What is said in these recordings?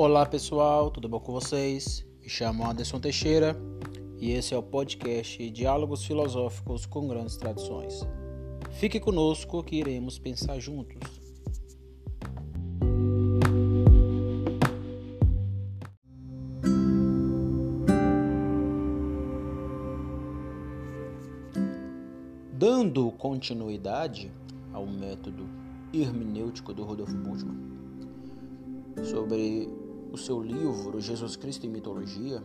Olá pessoal, tudo bom com vocês? Me chamo Anderson Teixeira e esse é o podcast Diálogos Filosóficos com Grandes Tradições. Fique conosco que iremos pensar juntos. Dando continuidade ao método hermenêutico do Rodolfo Bultmann sobre o seu livro Jesus Cristo e Mitologia,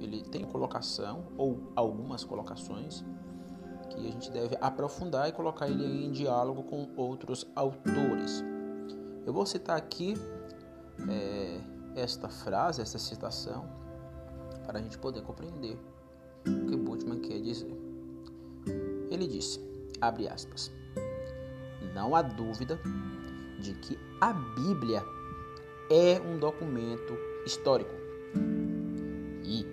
ele tem colocação ou algumas colocações que a gente deve aprofundar e colocar ele em diálogo com outros autores. Eu vou citar aqui é, esta frase, esta citação, para a gente poder compreender o que Bultmann quer dizer. Ele disse, abre aspas, não há dúvida de que a Bíblia é um documento histórico e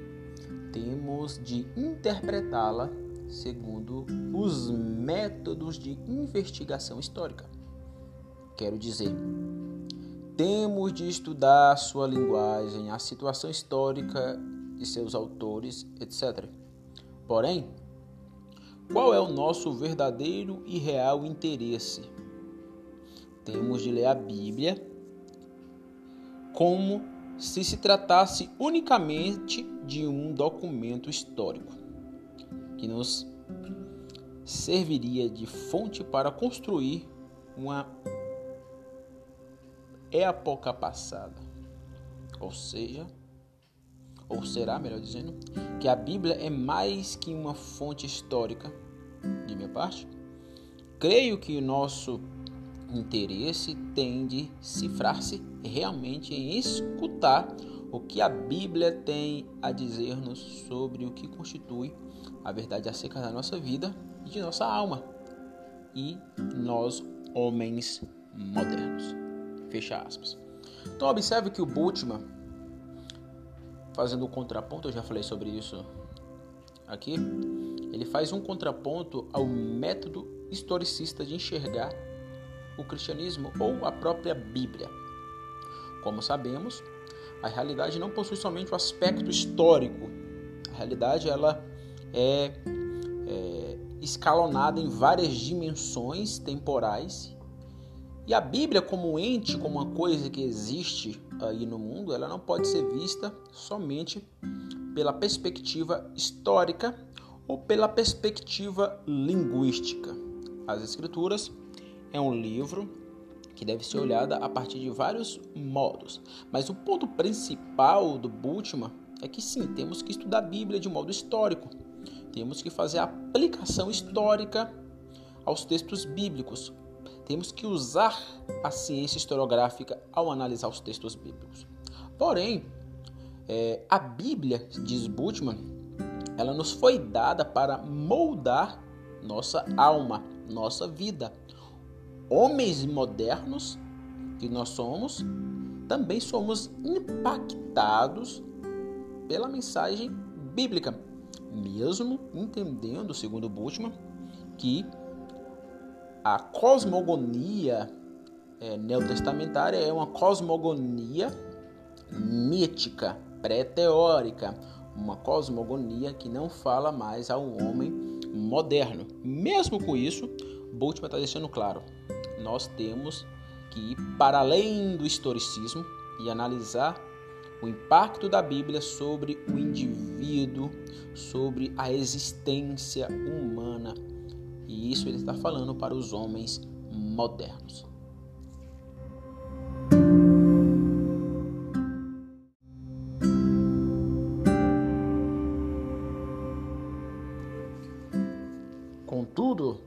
temos de interpretá-la segundo os métodos de investigação histórica. Quero dizer, temos de estudar sua linguagem, a situação histórica de seus autores, etc. Porém, qual é o nosso verdadeiro e real interesse? Temos de ler a Bíblia como se se tratasse unicamente de um documento histórico que nos serviria de fonte para construir uma época passada. Ou seja, ou será, melhor dizendo, que a Bíblia é mais que uma fonte histórica, de minha parte. Creio que o nosso interesse tem de cifrar-se realmente em escutar o que a Bíblia tem a dizer-nos sobre o que constitui a verdade acerca da nossa vida e de nossa alma e nós, homens modernos. Fecha aspas. Então, observe que o Bultmann, fazendo um contraponto, eu já falei sobre isso aqui, ele faz um contraponto ao método historicista de enxergar o cristianismo ou a própria Bíblia. Como sabemos, a realidade não possui somente o aspecto histórico. A realidade ela é, é escalonada em várias dimensões temporais. E a Bíblia, como ente, como uma coisa que existe aí no mundo, ela não pode ser vista somente pela perspectiva histórica ou pela perspectiva linguística. As Escrituras é um livro que deve ser olhada a partir de vários modos. Mas o ponto principal do Bultmann é que sim, temos que estudar a Bíblia de modo histórico. Temos que fazer a aplicação histórica aos textos bíblicos. Temos que usar a ciência historiográfica ao analisar os textos bíblicos. Porém, é, a Bíblia, diz Bultmann, ela nos foi dada para moldar nossa alma, nossa vida homens modernos que nós somos, também somos impactados pela mensagem bíblica, mesmo entendendo, segundo Bultmann, que a cosmogonia é, neotestamentária é uma cosmogonia mítica, pré-teórica, uma cosmogonia que não fala mais ao homem moderno. Mesmo com isso, Bultmann está deixando claro: nós temos que ir para além do historicismo e analisar o impacto da Bíblia sobre o indivíduo, sobre a existência humana. E isso ele está falando para os homens modernos. Contudo,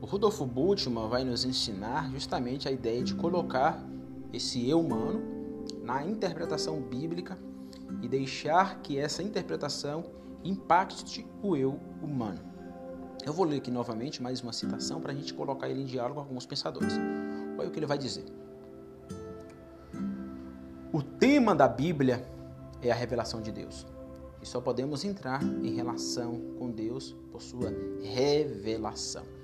o Rudolf Bultmann vai nos ensinar justamente a ideia de colocar esse eu humano na interpretação bíblica e deixar que essa interpretação impacte o eu humano. Eu vou ler aqui novamente mais uma citação para a gente colocar ele em diálogo com alguns pensadores. Olha o que ele vai dizer. O tema da Bíblia é a revelação de Deus. E só podemos entrar em relação com Deus por sua revelação.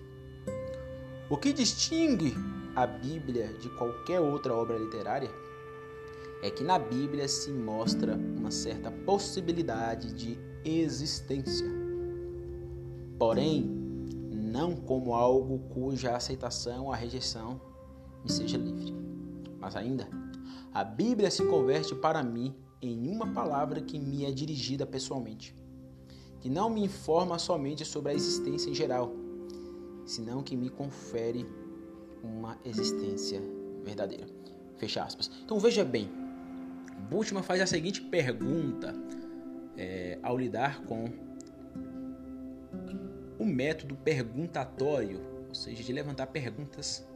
O que distingue a Bíblia de qualquer outra obra literária é que na Bíblia se mostra uma certa possibilidade de existência. Porém, não como algo cuja aceitação ou rejeição me seja livre. Mas ainda, a Bíblia se converte para mim em uma palavra que me é dirigida pessoalmente, que não me informa somente sobre a existência em geral, senão que me confere uma existência verdadeira. Fecha aspas. Então veja bem, Bultmann faz a seguinte pergunta é, ao lidar com o método perguntatório, ou seja, de levantar perguntas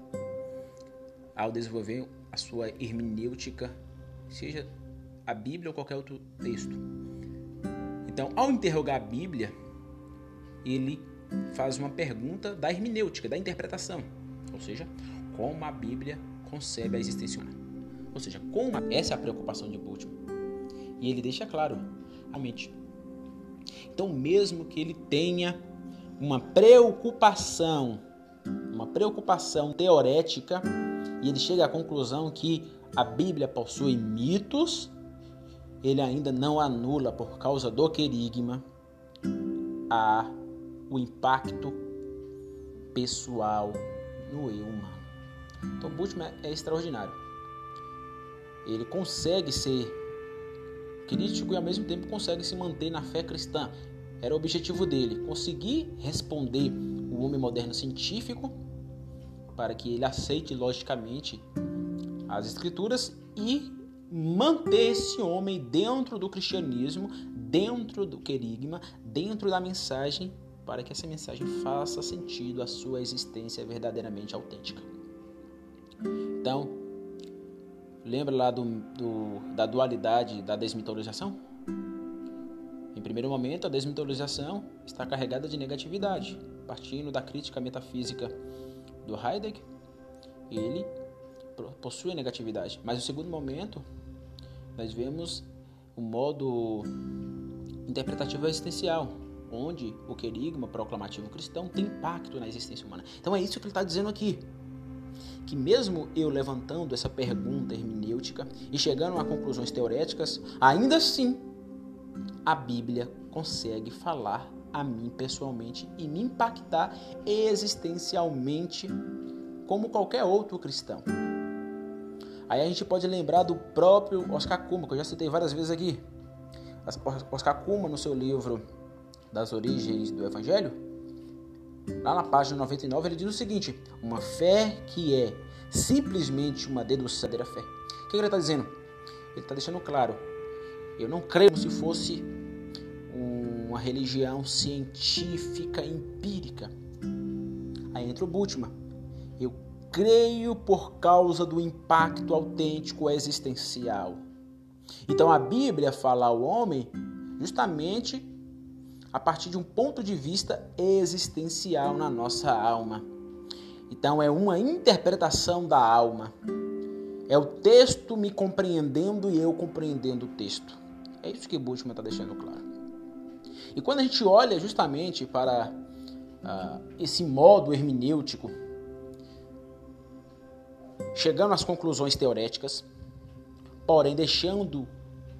ao desenvolver a sua hermenêutica, seja a Bíblia ou qualquer outro texto. Então, ao interrogar a Bíblia, ele faz uma pergunta da hermenêutica, da interpretação, ou seja, como a Bíblia concebe a existência humana. Ou seja, como essa é a preocupação de Bultmann. E ele deixa claro a mente. Então, mesmo que ele tenha uma preocupação, uma preocupação teorética, e ele chega à conclusão que a Bíblia possui mitos, ele ainda não anula por causa do querigma a o impacto pessoal no eu humano. Então, Bultmann é extraordinário. Ele consegue ser crítico e ao mesmo tempo consegue se manter na fé cristã. Era o objetivo dele, conseguir responder o homem moderno científico para que ele aceite logicamente as escrituras e manter esse homem dentro do cristianismo, dentro do querigma, dentro da mensagem, para que essa mensagem faça sentido à sua existência verdadeiramente autêntica. Então, lembra lá do, do, da dualidade da desmitologização? Em primeiro momento, a desmitologização está carregada de negatividade, partindo da crítica metafísica do Heidegger, ele possui negatividade. Mas no segundo momento, nós vemos o modo interpretativo existencial, onde o querigma proclamativo cristão tem impacto na existência humana. Então é isso que ele está dizendo aqui. Que mesmo eu levantando essa pergunta hermenêutica e chegando a conclusões teoréticas, ainda assim a Bíblia consegue falar a mim pessoalmente e me impactar existencialmente como qualquer outro cristão. Aí a gente pode lembrar do próprio Oscar Kuma, que eu já citei várias vezes aqui. Oscar Kuma, no seu livro Das Origens do Evangelho, lá na página 99, ele diz o seguinte: Uma fé que é simplesmente uma dedução da fé. O que ele está dizendo? Ele está deixando claro eu não creio como se fosse uma religião científica empírica. Aí entra o Bultmann. Eu creio por causa do impacto autêntico existencial. Então a Bíblia fala ao homem justamente a partir de um ponto de vista existencial na nossa alma. Então é uma interpretação da alma. É o texto me compreendendo e eu compreendendo o texto. É isso que Bultmann está deixando claro. E quando a gente olha justamente para uh, esse modo hermenêutico, chegando às conclusões teoréticas, porém deixando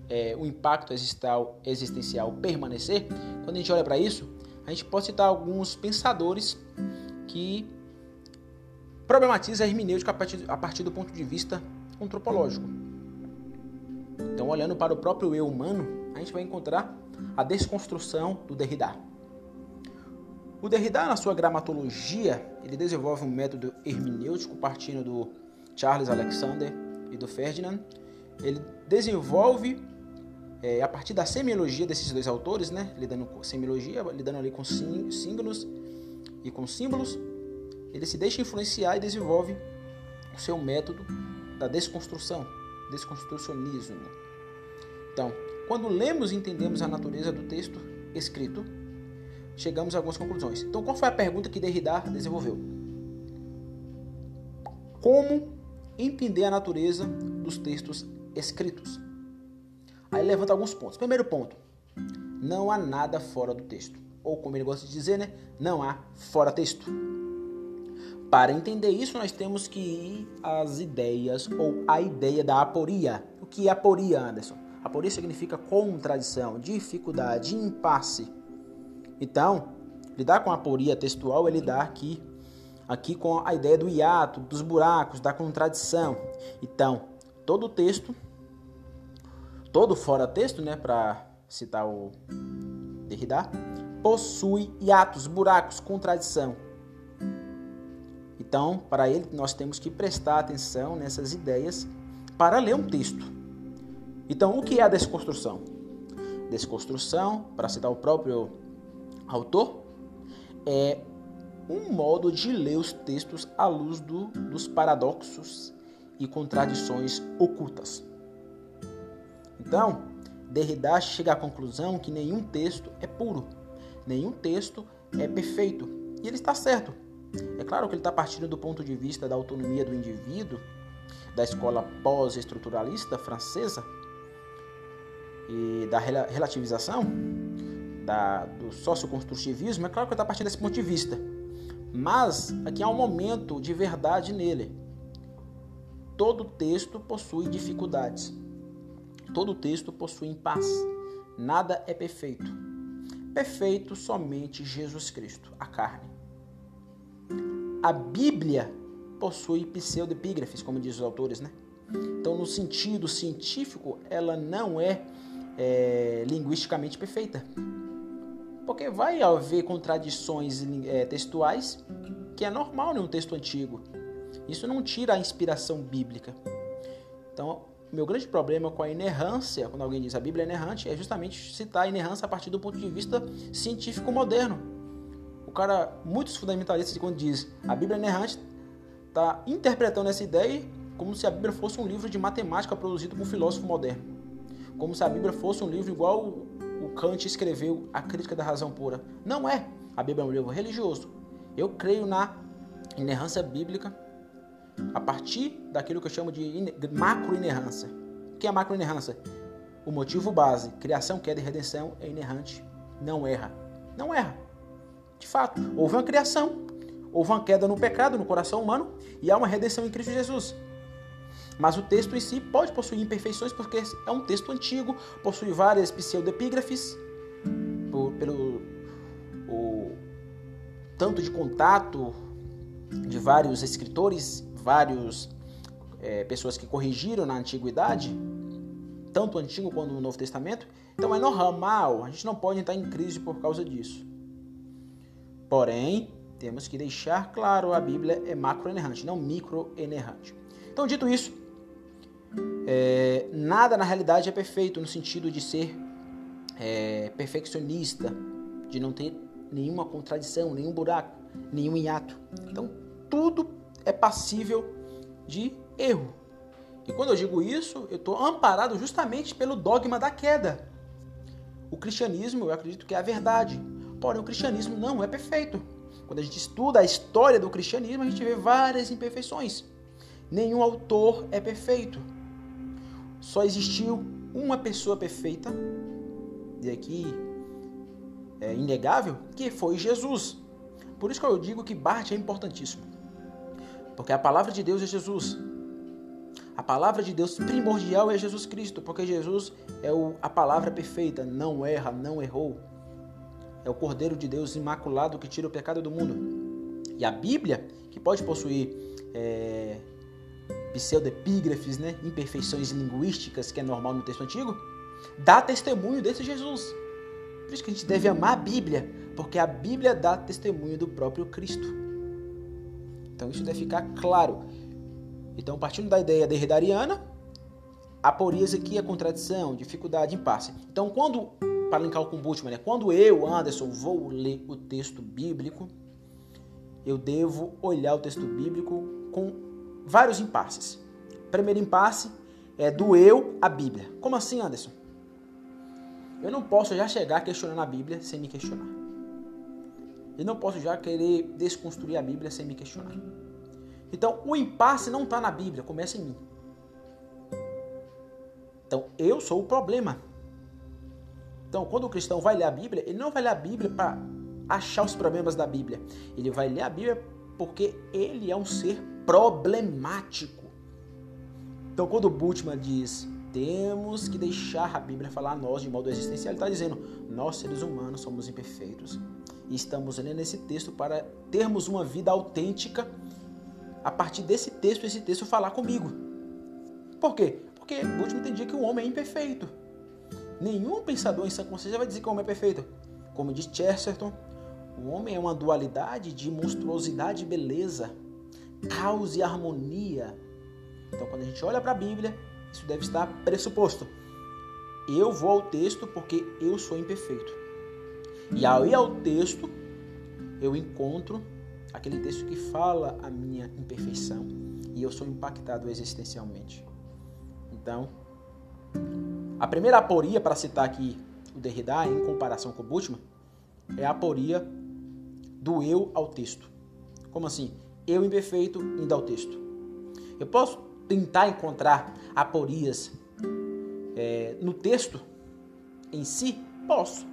é, o impacto existencial, permanecer, quando a gente olha para isso, a gente pode citar alguns pensadores que problematizam a hermenêutica a partir, a partir do ponto de vista antropológico. Então, olhando para o próprio eu humano, a gente vai encontrar a desconstrução do Derrida. O Derrida, na sua gramatologia, ele desenvolve um método hermenêutico partindo do Charles Alexander e do Ferdinand. Ele desenvolve, é, a partir da semiologia desses dois autores, né, lidando com semiologia, lidando ali com símbolos e com símbolos, ele se deixa influenciar e desenvolve o seu método da desconstrução, desconstrucionismo. Então, quando lemos e entendemos a natureza do texto escrito, chegamos a algumas conclusões. Então, qual foi a pergunta que Derrida desenvolveu? Como entender a natureza dos textos escritos? Aí levanta alguns pontos. Primeiro ponto: não há nada fora do texto. Ou como ele gosta de dizer, né? Não há fora texto. Para entender isso, nós temos que ir às ideias ou a ideia da aporia. O que é aporia, Anderson? Aporia significa contradição, dificuldade, impasse. Então, lidar com a aporia textual é lidar aqui, aqui com a ideia do hiato, dos buracos, da contradição. Então, todo texto, todo fora texto, né, para citar o Derrida, possui hiatos, buracos, contradição. Então, para ele, nós temos que prestar atenção nessas ideias para ler um texto. Então, o que é a desconstrução? Desconstrução, para citar o próprio autor, é um modo de ler os textos à luz do, dos paradoxos e contradições ocultas. Então, Derrida chega à conclusão que nenhum texto é puro, nenhum texto é perfeito. E ele está certo. É claro que ele está partindo do ponto de vista da autonomia do indivíduo, da escola pós-estruturalista francesa e da relativização, da, do socioconstrutivismo. É claro que ele está partindo desse ponto de vista. Mas aqui há um momento de verdade nele. Todo texto possui dificuldades. Todo texto possui impasse. Nada é perfeito. Perfeito somente Jesus Cristo, a carne. A Bíblia possui pseudepígrafes, como dizem os autores, né? Então, no sentido científico, ela não é, é linguisticamente perfeita. Porque vai haver contradições é, textuais, que é normal em um texto antigo. Isso não tira a inspiração bíblica. Então, meu grande problema com a inerrância, quando alguém diz a Bíblia é inerrante, é justamente citar a inerrância a partir do ponto de vista científico moderno. O cara, muitos fundamentalistas, quando diz a Bíblia é inerrante, está interpretando essa ideia como se a Bíblia fosse um livro de matemática produzido por um filósofo moderno. Como se a Bíblia fosse um livro igual o Kant escreveu A Crítica da Razão Pura. Não é. A Bíblia é um livro religioso. Eu creio na inerrância bíblica a partir daquilo que eu chamo de macro-inerrância. O que é macro-inerrância? O motivo base, criação, queda e redenção, é inerrante, não erra. Não erra. De fato, houve uma criação, houve uma queda no pecado, no coração humano, e há uma redenção em Cristo Jesus. Mas o texto em si pode possuir imperfeições porque é um texto antigo, possui várias pseudepígrafes, pelo o tanto de contato de vários escritores vários é, pessoas que corrigiram na antiguidade, tanto o Antigo quanto o Novo Testamento. Então é normal, a gente não pode entrar em crise por causa disso. Porém, temos que deixar claro, a Bíblia é macroenerrante, não microenerrante. Então, dito isso, é, nada na realidade é perfeito no sentido de ser é, perfeccionista, de não ter nenhuma contradição, nenhum buraco, nenhum hiato. Então, tudo é passível de erro. E quando eu digo isso, eu estou amparado justamente pelo dogma da queda. O cristianismo, eu acredito que é a verdade. Porém, o cristianismo não é perfeito. Quando a gente estuda a história do cristianismo, a gente vê várias imperfeições. Nenhum autor é perfeito. Só existiu uma pessoa perfeita, e aqui é inegável, que foi Jesus. Por isso que eu digo que Bart é importantíssimo. Porque a palavra de Deus é Jesus. A palavra de Deus primordial é Jesus Cristo, porque Jesus é o, a palavra perfeita, não erra, não errou. É o Cordeiro de Deus imaculado que tira o pecado do mundo. E a Bíblia, que pode possuir é, pseudepígrafes, né, imperfeições linguísticas, que é normal no texto antigo, dá testemunho desse Jesus. Por isso que a gente deve amar a Bíblia, porque a Bíblia dá testemunho do próprio Cristo. Então isso deve ficar claro. Então, partindo da ideia derridariana, aporias aqui a contradição, dificuldade, impasse. Então, quando, para linkar com o Bultmann, né, quando eu, Anderson, vou ler o texto bíblico, eu devo olhar o texto bíblico com vários impasses. Primeiro impasse é do eu à Bíblia. Como assim, Anderson? Eu não posso já chegar questionando a Bíblia sem me questionar. E não posso já querer desconstruir a Bíblia sem me questionar. Então, o impasse não está na Bíblia, começa em mim. Então, eu sou o problema. Então, quando o cristão vai ler a Bíblia, ele não vai ler a Bíblia para achar os problemas da Bíblia. Ele vai ler a Bíblia porque ele é um ser problemático. Então, quando Bultmann diz temos que deixar a Bíblia falar a nós de modo existencial. Ele está dizendo: nós, seres humanos, somos imperfeitos. E estamos lendo esse texto para termos uma vida autêntica. A partir desse texto, esse texto falar comigo. Por quê? Porque Bultmann entendia que o homem é imperfeito. Nenhum pensador em sã consciência vai dizer que o homem é perfeito. Como diz Chesterton, o homem é uma dualidade de monstruosidade e beleza, caos e harmonia. Então, quando a gente olha para a Bíblia, isso deve estar pressuposto. Eu vou ao texto porque eu sou imperfeito. E ir ao texto, eu encontro aquele texto que fala a minha imperfeição e eu sou impactado existencialmente. Então, a primeira aporia para citar aqui o Derrida em comparação com o Bultmann é a aporia do eu ao texto. Como assim? Eu imperfeito indo ao texto. Eu posso tentar encontrar aporias é, no texto em si? Posso.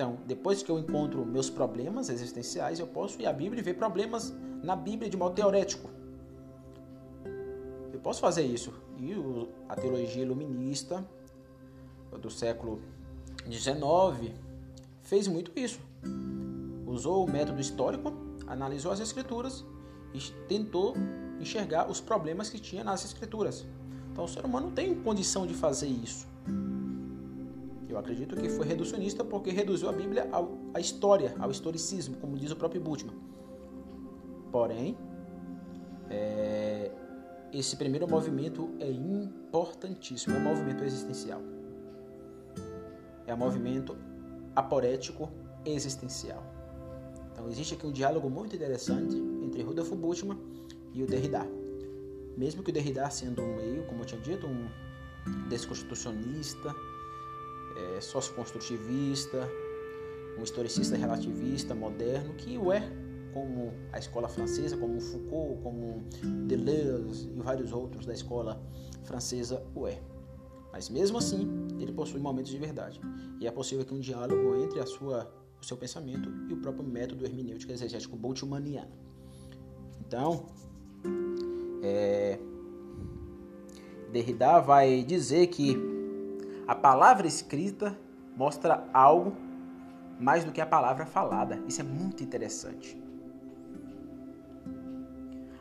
Então, depois que eu encontro meus problemas existenciais, eu posso ir à Bíblia e ver problemas na Bíblia de modo teorético. Eu posso fazer isso. E a teologia iluminista do século XIX fez muito isso. Usou o método histórico, analisou as escrituras e tentou enxergar os problemas que tinha nas escrituras. Então o ser humano tem condição de fazer isso. Acredito que foi reducionista porque reduziu a Bíblia à história, ao historicismo, como diz o próprio Bultmann. Porém, é, esse primeiro movimento é importantíssimo, é um movimento existencial. É um movimento aporético existencial. Então existe aqui um diálogo muito interessante entre Rudolf Bultmann e o Derrida. Mesmo que o Derrida sendo um meio, como eu tinha dito, um desconstitucionista, é, socioconstrutivista, um historicista relativista moderno, que o é como a escola francesa, como Foucault, como Deleuze e vários outros da escola francesa o é. Mas mesmo assim, ele possui momentos de verdade. E é possível que um diálogo entre a sua, o seu pensamento e o próprio método hermenêutico exegético boltzmanniano. Então, é, Derrida vai dizer que a palavra escrita mostra algo mais do que a palavra falada. Isso é muito interessante.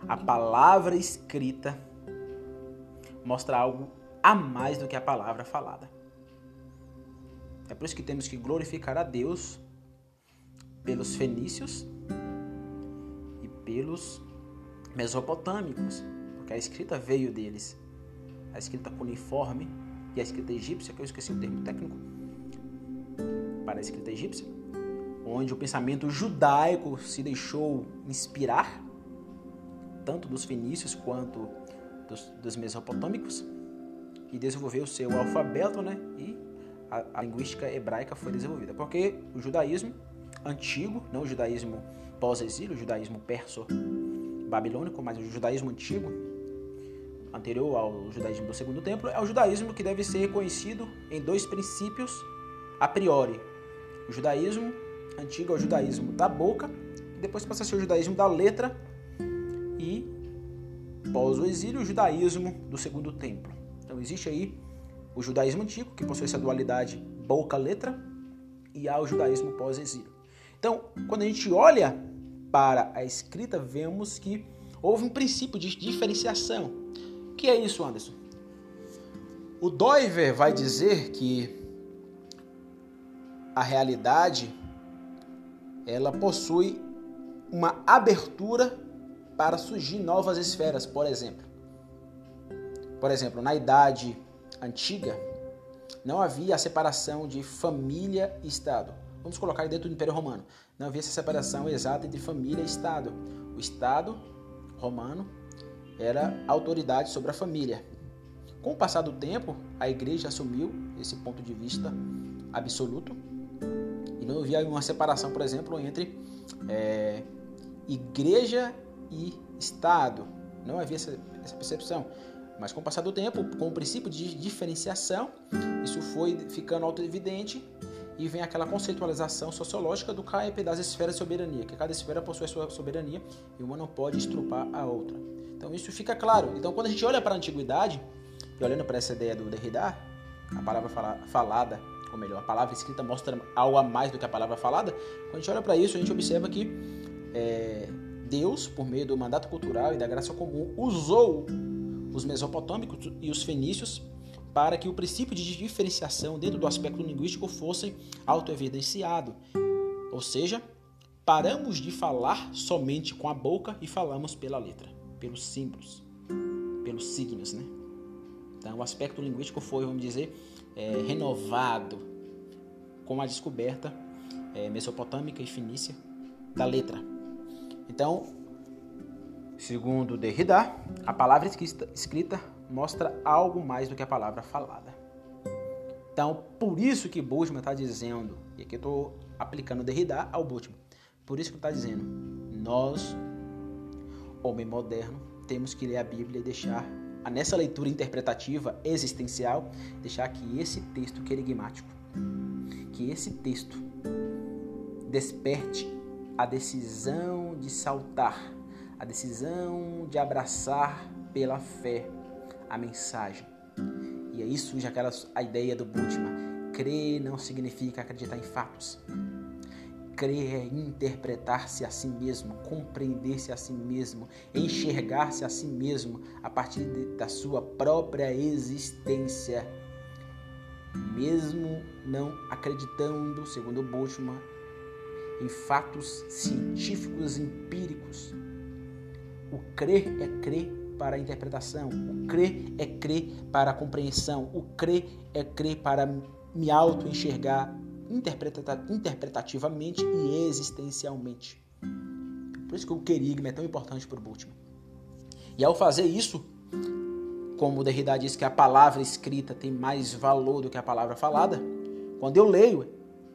A palavra escrita mostra algo a mais do que a palavra falada. É por isso que temos que glorificar a Deus pelos fenícios e pelos mesopotâmicos, porque a escrita veio deles. A escrita cuneiforme e a escrita egípcia, que eu esqueci o termo técnico para a escrita egípcia, onde o pensamento judaico se deixou inspirar, tanto dos fenícios quanto dos, dos mesopotâmicos, e desenvolveu seu alfabeto, né? E a, a linguística hebraica foi desenvolvida. Porque o judaísmo antigo, não o judaísmo pós-exílio, o judaísmo perso babilônico, mas o judaísmo antigo, anterior ao judaísmo do segundo templo, é o judaísmo que deve ser reconhecido em dois princípios a priori. O judaísmo antigo é o judaísmo da boca, e depois passa a ser o judaísmo da letra e pós o exílio, o judaísmo do segundo templo. Então existe aí o judaísmo antigo, que possui essa dualidade boca-letra, e há o judaísmo pós-exílio. Então, quando a gente olha para a escrita, vemos que houve um princípio de diferenciação. Que é isso, Anderson? O Doiver vai dizer que a realidade ela possui uma abertura para surgir novas esferas, por exemplo. Por exemplo, na idade antiga, não havia a separação de família e Estado. Vamos colocar dentro do Império Romano. Não havia essa separação exata entre família e Estado. O Estado romano era autoridade sobre a família. Com o passar do tempo, a igreja assumiu esse ponto de vista absoluto e não havia uma separação, por exemplo, entre é, igreja e Estado. Não havia essa, essa percepção. Mas com o passar do tempo, com o princípio de diferenciação, isso foi ficando auto-evidente e vem aquela conceitualização sociológica do CAEP das esferas de soberania, que cada esfera possui sua soberania e uma não pode estrupar a outra. Então isso fica claro. Então quando a gente olha para a antiguidade, E olhando para essa ideia do Derrida, a palavra falada, ou melhor, a palavra escrita mostra algo a mais do que a palavra falada. Quando a gente olha para isso, a gente observa que é, Deus, por meio do mandato cultural e da graça comum, usou os mesopotâmicos e os fenícios para que o princípio de diferenciação dentro do aspecto linguístico fosse autoevidenciado. Ou seja, paramos de falar somente com a boca e falamos pela letra, pelos símbolos, pelos signos, né? Então, o aspecto linguístico foi, vamos dizer, é, renovado com a descoberta é, mesopotâmica e fenícia da letra. Então, segundo Derrida, a palavra escrita, mostra algo mais do que a palavra falada. Então, por isso que Bultmann está dizendo, e aqui eu estou aplicando Derrida ao Bultmann, por isso que está dizendo, nós, homem moderno, temos que ler a Bíblia e deixar nessa leitura interpretativa existencial, deixar que esse texto querigmático, que esse texto desperte a decisão de saltar, a decisão de abraçar pela fé a mensagem. E aí surge aquela a ideia do Bultmann. Crer não significa acreditar em fatos. Crer é interpretar-se a si mesmo, compreender-se a si mesmo, enxergar-se a si mesmo a partir de, da sua própria existência. Mesmo não acreditando, segundo Boltzmann, em fatos científicos empíricos. O crer é crer para a interpretação, o crer é crer para a compreensão, o crer é crer para me auto-enxergar interpreta interpretativamente e existencialmente. Por isso que o querigma é tão importante para o Bultmann. E ao fazer isso, como Derrida diz que a palavra escrita tem mais valor do que a palavra falada, quando eu leio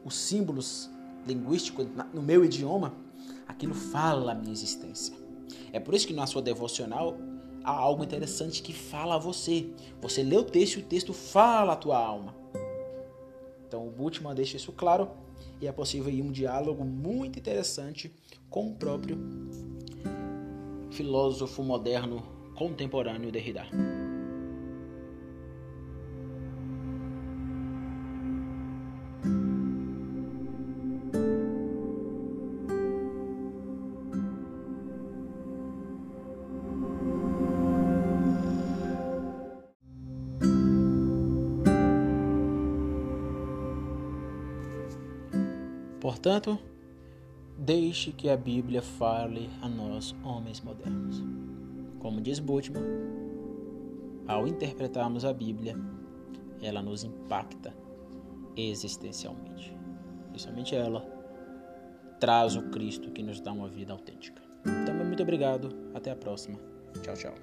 os símbolos linguísticos no meu idioma, aquilo fala a minha existência. É por isso que na sua devocional há algo interessante que fala a você. Você lê o texto e o texto fala a tua alma. Então o Bultmann deixa isso claro e é possível ir um diálogo muito interessante com o próprio filósofo moderno contemporâneo Derrida. Portanto, deixe que a Bíblia fale a nós, homens modernos. Como diz Bultmann, ao interpretarmos a Bíblia, ela nos impacta existencialmente. Principalmente ela traz o Cristo que nos dá uma vida autêntica. Então, muito obrigado. Até a próxima. Tchau, tchau.